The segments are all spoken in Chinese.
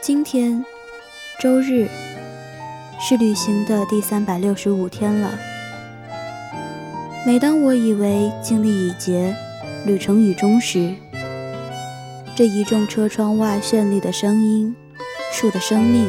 今天，周日，是旅行的第三百六十五天了。每当我以为经历已竭，旅程已终时，这一众车窗外绚丽的声音，树的生命，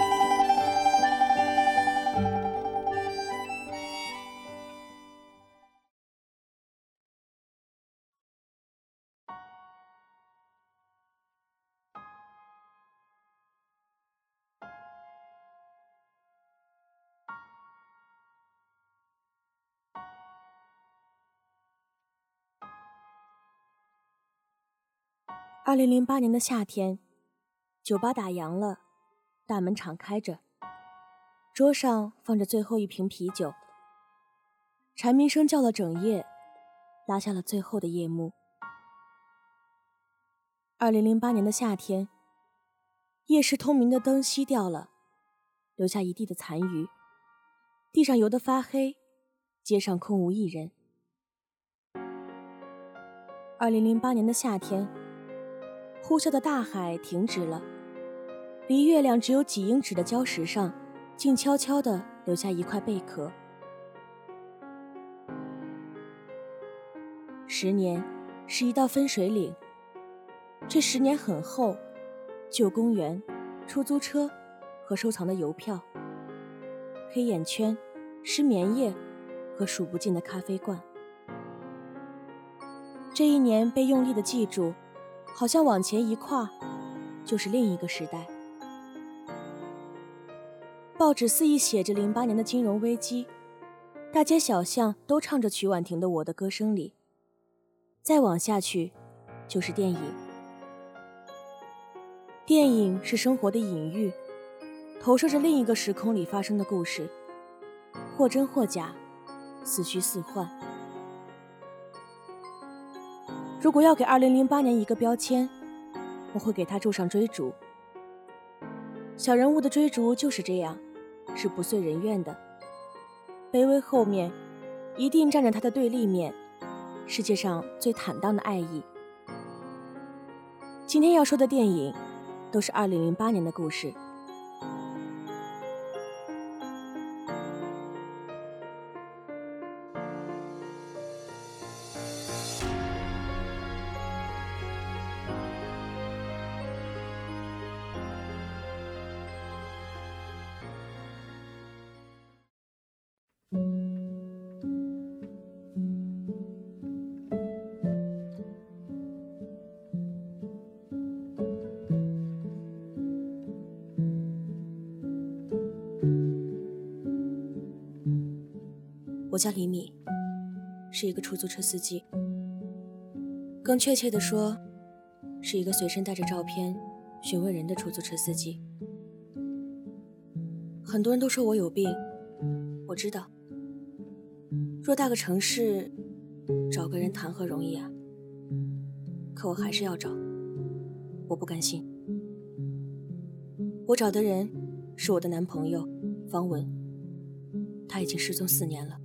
二零零八年的夏天，酒吧打烊了，大门敞开着，桌上放着最后一瓶啤酒。蝉鸣声叫了整夜，拉下了最后的夜幕。二零零八年的夏天，夜市通明的灯熄掉了，留下一地的残余，地上油得发黑，街上空无一人。二零零八年的夏天。呼啸的大海停止了，离月亮只有几英尺的礁石上，静悄悄地留下一块贝壳。十年是一道分水岭，这十年很厚，旧公园、出租车和收藏的邮票、黑眼圈、失眠夜和数不尽的咖啡罐。这一年被用力的记住。好像往前一跨，就是另一个时代。报纸肆意写着零八年的金融危机，大街小巷都唱着曲婉婷的《我的歌声里》。再往下去，就是电影。电影是生活的隐喻，投射着另一个时空里发生的故事，或真或假，似虚似幻。如果要给2008年一个标签，我会给他注上追逐。小人物的追逐就是这样，是不遂人愿的。卑微后面，一定站着他的对立面，世界上最坦荡的爱意。今天要说的电影，都是2008年的故事。我叫李米，是一个出租车司机。更确切的说，是一个随身带着照片询问人的出租车司机。很多人都说我有病，我知道。若大个城市，找个人谈何容易啊？可我还是要找，我不甘心。我找的人是我的男朋友方文，他已经失踪四年了。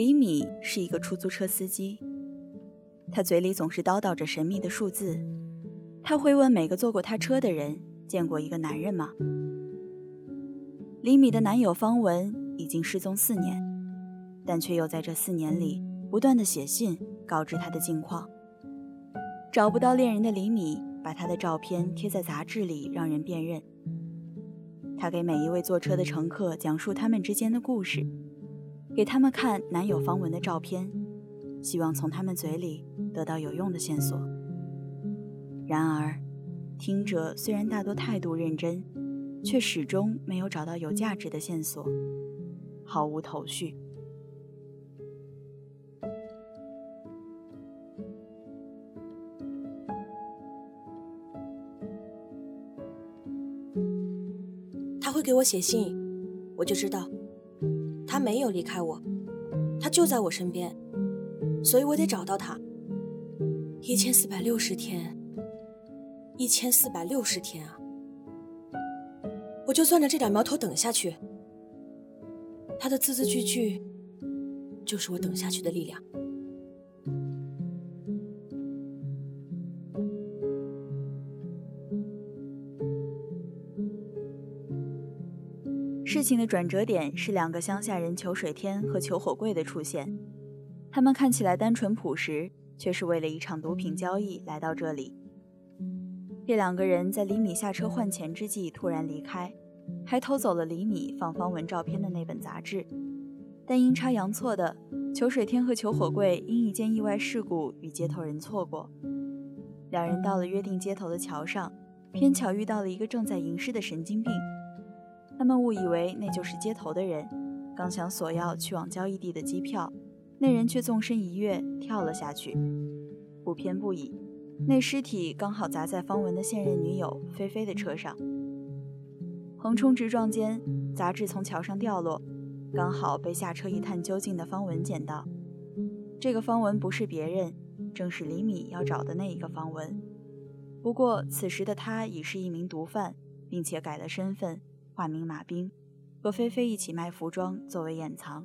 李米是一个出租车司机，他嘴里总是叨叨着神秘的数字。他会问每个坐过他车的人：“见过一个男人吗？”李米的男友方文已经失踪四年，但却又在这四年里不断的写信告知他的近况。找不到恋人的李米，把他的照片贴在杂志里，让人辨认。他给每一位坐车的乘客讲述他们之间的故事。给他们看男友方文的照片希望从他们嘴里得到有用的线索。然而听者虽然大多态度认真却始终没有找到有价值的线索毫无头绪。他会给我写信我就知道。他没有离开我，他就在我身边，所以我得找到他。一千四百六十天，一千四百六十天啊！我就攥着这点苗头等下去，他的字字句句就是我等下去的力量。事情的转折点是两个乡下人裘水天和裘火贵的出现，他们看起来单纯朴实，却是为了一场毒品交易来到这里。这两个人在李米下车换钱之际突然离开，还偷走了李米放方文照片的那本杂志。但阴差阳错的，裘水天和裘火贵因一件意外事故与接头人错过。两人到了约定接头的桥上，偏巧遇到了一个正在吟诗的神经病。他们误以为那就是接头的人，刚想索要去往交易地的机票，那人却纵身一跃跳了下去。不偏不倚，那尸体刚好砸在方文的现任女友菲菲的车上。横冲直撞间，杂志从桥上掉落，刚好被下车一探究竟的方文捡到。这个方文不是别人，正是李米要找的那一个方文。不过此时的他已是一名毒贩，并且改了身份。化名马兵，和菲菲一起卖服装作为掩藏。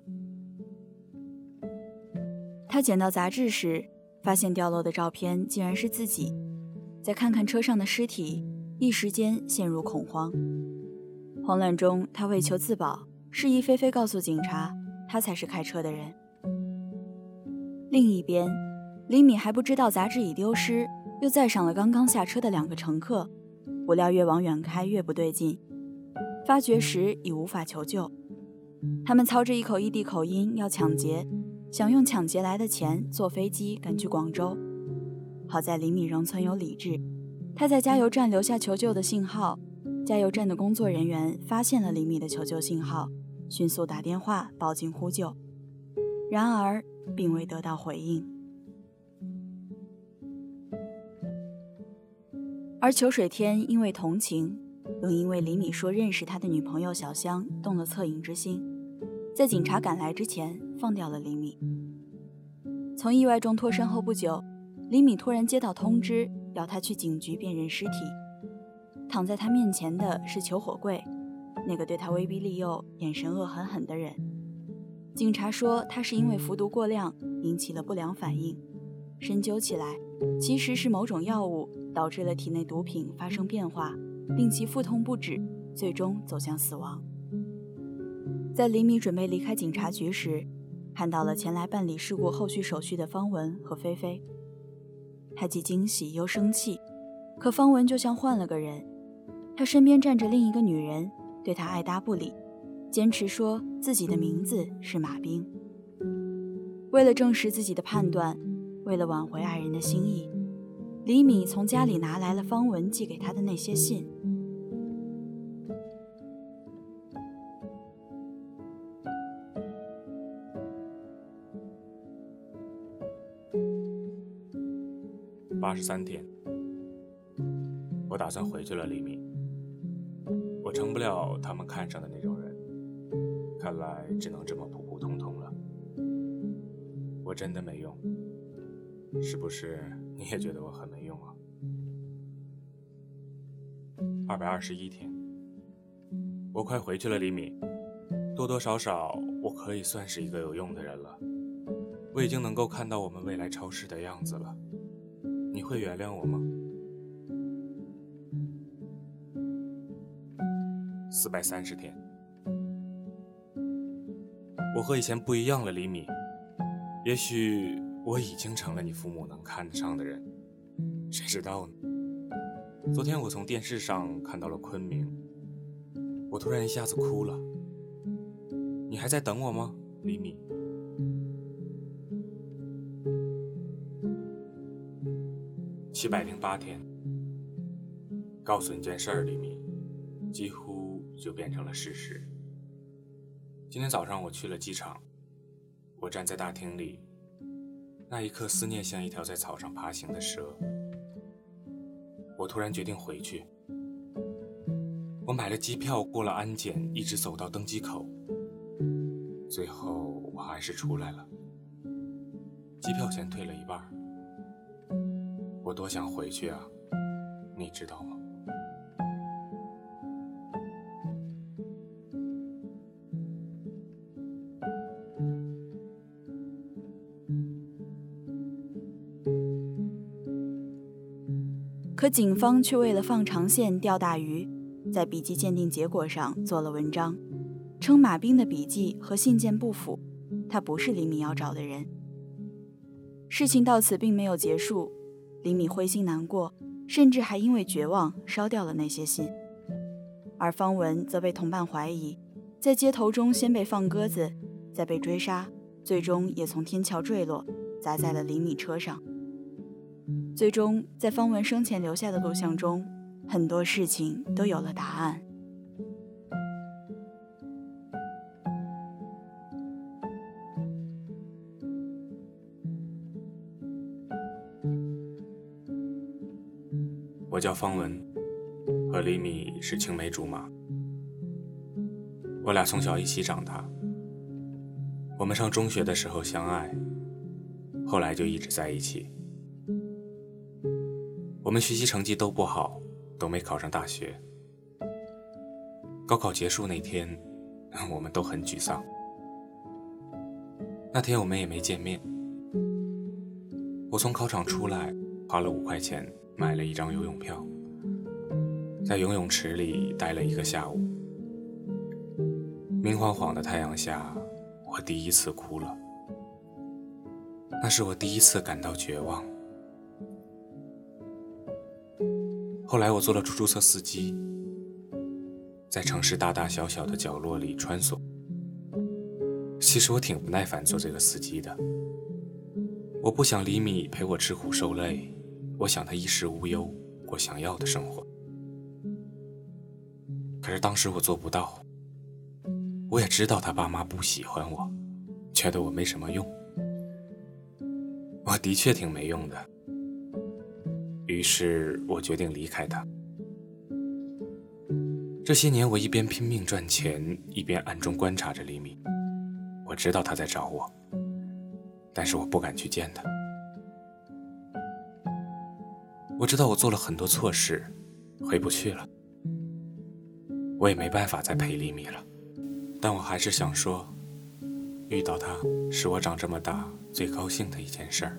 他捡到杂志时，发现掉落的照片竟然是自己。再看看车上的尸体，一时间陷入恐慌。慌乱中，他为求自保，示意菲菲告诉警察，他才是开车的人。另一边，李米还不知道杂志已丢失，又载上了刚刚下车的两个乘客。不料越往远开越不对劲。发觉时已无法求救，他们操着一口异地口音要抢劫，想用抢劫来的钱坐飞机赶去广州。好在李米仍存有理智，他在加油站留下求救的信号，加油站的工作人员发现了李米的求救信号，迅速打电话报警呼救，然而并未得到回应。而裘水天因为同情。又因为李米说认识他的女朋友小香，动了恻隐之心，在警察赶来之前放掉了李米。从意外中脱身后不久，李米突然接到通知，要他去警局辨认尸体。躺在他面前的是裘火贵，那个对他威逼利诱、眼神恶狠狠的人。警察说他是因为服毒过量引起了不良反应，深究起来，其实是某种药物导致了体内毒品发生变化。令其腹痛不止，最终走向死亡。在李米准备离开警察局时，看到了前来办理事故后续手续的方文和菲菲。他既惊喜又生气，可方文就像换了个人，他身边站着另一个女人，对他爱答不理，坚持说自己的名字是马兵。为了证实自己的判断，为了挽回爱人的心意，李米从家里拿来了方文寄给他的那些信。八十三天，我打算回去了，李米。我成不了他们看上的那种人，看来只能这么普普通通了。我真的没用，是不是你也觉得我很没用啊？二百二十一天，我快回去了，李敏。多多少少，我可以算是一个有用的人了。我已经能够看到我们未来超市的样子了。你会原谅我吗？四百三十天，我和以前不一样了，李敏。也许我已经成了你父母能看得上的人，谁知道呢？昨天我从电视上看到了昆明，我突然一下子哭了。你还在等我吗，李米？七百零八天，告诉你件事儿，李米，几乎就变成了事实。今天早上我去了机场，我站在大厅里，那一刻思念像一条在草上爬行的蛇。我突然决定回去，我买了机票，过了安检，一直走到登机口，最后我还是出来了。机票钱退了一半，我多想回去啊，你知道吗？可警方却为了放长线钓大鱼，在笔迹鉴定结果上做了文章，称马兵的笔迹和信件不符，他不是李米要找的人。事情到此并没有结束，李米灰心难过，甚至还因为绝望烧掉了那些信。而方文则被同伴怀疑，在街头中先被放鸽子，再被追杀，最终也从天桥坠落，砸在了李米车上。最终，在方文生前留下的录像中，很多事情都有了答案。我叫方文，和李米是青梅竹马，我俩从小一起长大。我们上中学的时候相爱，后来就一直在一起。我们学习成绩都不好，都没考上大学。高考结束那天，我们都很沮丧。那天我们也没见面。我从考场出来，花了五块钱买了一张游泳票，在游泳池里待了一个下午。明晃晃的太阳下，我第一次哭了。那是我第一次感到绝望。后来我做了出租车司机，在城市大大小小的角落里穿梭。其实我挺不耐烦做这个司机的。我不想李米陪我吃苦受累，我想他衣食无忧，过想要的生活。可是当时我做不到。我也知道他爸妈不喜欢我，觉得我没什么用。我的确挺没用的。于是我决定离开他。这些年，我一边拼命赚钱，一边暗中观察着李米。我知道他在找我，但是我不敢去见他。我知道我做了很多错事，回不去了。我也没办法再陪李米了，但我还是想说，遇到他是我长这么大最高兴的一件事儿。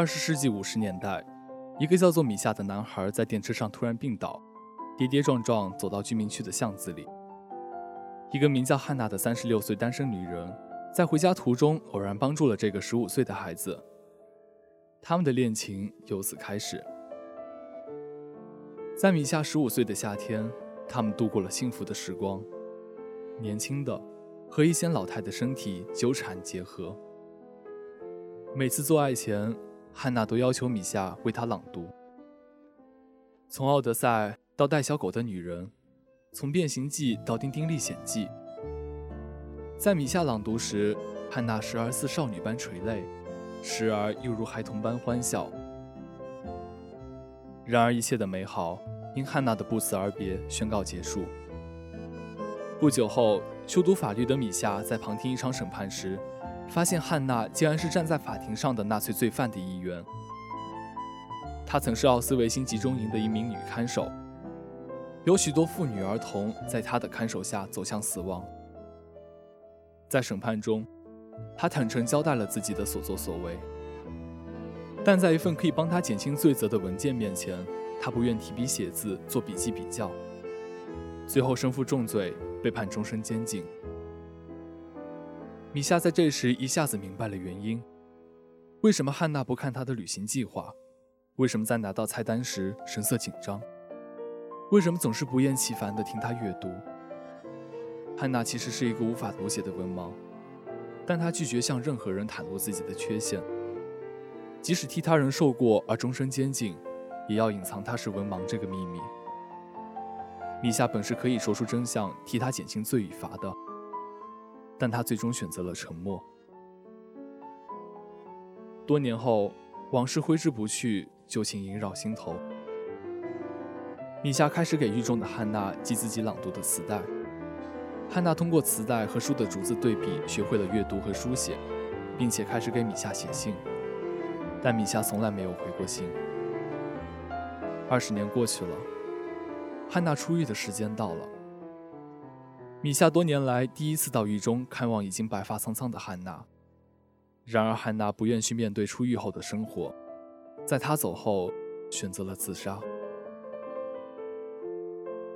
二十世纪五十年代，一个叫做米夏的男孩在电车上突然病倒，跌跌撞撞走到居民区的巷子里。一个名叫汉娜的三十六岁单身女人，在回家途中偶然帮助了这个十五岁的孩子。他们的恋情由此开始。在米夏十五岁的夏天，他们度过了幸福的时光，年轻的和一些老态的身体纠缠结合。每次做爱前，汉娜都要求米夏为她朗读。从《奥德赛》到《带小狗的女人》，从《变形记》到《丁丁历险记》，在米夏朗读时，汉娜时而似少女般垂泪，时而又如孩童般欢笑。然而，一切的美好因汉娜的不辞而别宣告结束。不久后，修读法律的米夏在旁听一场审判时。发现汉娜竟然是站在法庭上的纳粹罪犯的一员。她曾是奥斯维辛集中营的一名女看守，有许多妇女儿童在她的看守下走向死亡。在审判中，她坦诚交代了自己的所作所为，但在一份可以帮她减轻罪责的文件面前，她不愿提笔写字做笔记比较。最后身负重罪，被判终身监禁。米夏在这时一下子明白了原因：为什么汉娜不看他的旅行计划？为什么在拿到菜单时神色紧张？为什么总是不厌其烦地听他阅读？汉娜其实是一个无法读写的文盲，但她拒绝向任何人袒露自己的缺陷，即使替他人受过而终身监禁，也要隐藏她是文盲这个秘密。米夏本是可以说出真相，替他减轻罪与罚的，但他最终选择了沉默。多年后，往事挥之不去，旧情萦绕心头。米夏开始给狱中的汉娜寄自己朗读的磁带。汉娜通过磁带和书的逐字对比，学会了阅读和书写，并且开始给米夏写信。但米夏从来没有回过信。二十年过去了，汉娜出狱的时间到了。米夏多年来第一次到狱中看望已经白发苍苍的汉娜。然而，汉娜不愿去面对出狱后的生活，在她走后，选择了自杀。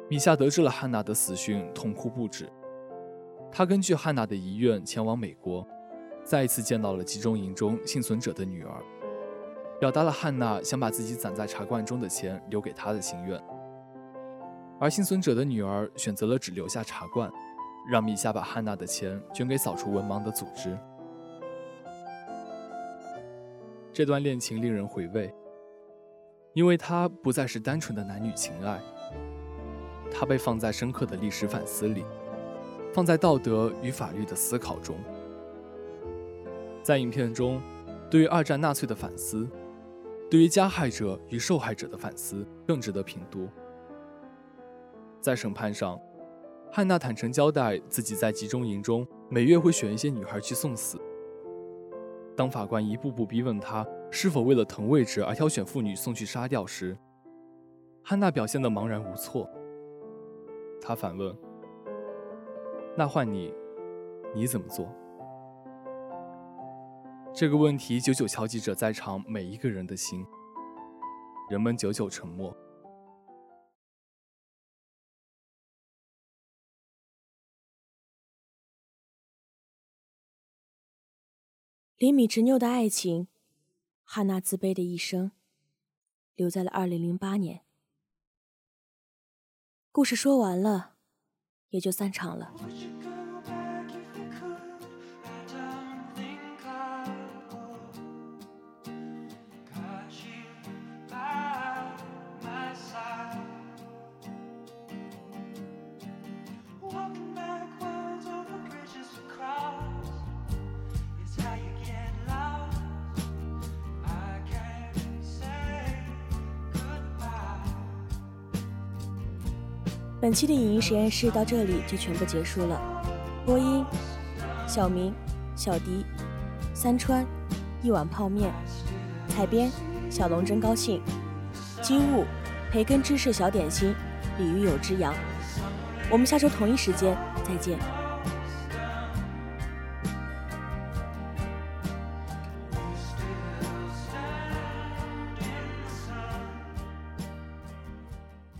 米夏得知了汉娜的死讯，痛哭不止。他根据汉娜的遗愿前往美国，再一次见到了集中营中幸存者的女儿，表达了汉娜想把自己攒在茶罐中的钱留给他的心愿。而幸存者的女儿选择了只留下茶罐，让米夏把汉娜的钱捐给扫除文盲的组织。这段恋情令人回味，因为它不再是单纯的男女情爱。它被放在深刻的历史反思里，放在道德与法律的思考中。在影片中，对于二战纳粹的反思，对于加害者与受害者的反思更值得品读。在审判上，汉娜坦诚交代自己在集中营中每月会选一些女孩去送死。当法官一步步逼问她是否为了腾位置而挑选妇女送去杀掉时，汉娜表现得茫然无措。他反问：“那换你，你怎么做？”这个问题久久敲击着在场每一个人的心。人们久久沉默。李米执拗的爱情，汉娜自卑的一生，留在了二零零八年。故事说完了，也就散场了。本期的影音实验室到这里就全部结束了。播音：小明、小迪、三川、一碗泡面。采编：小龙真高兴。机务：培根芝士小点心。鲤鱼有只羊。我们下周同一时间再见。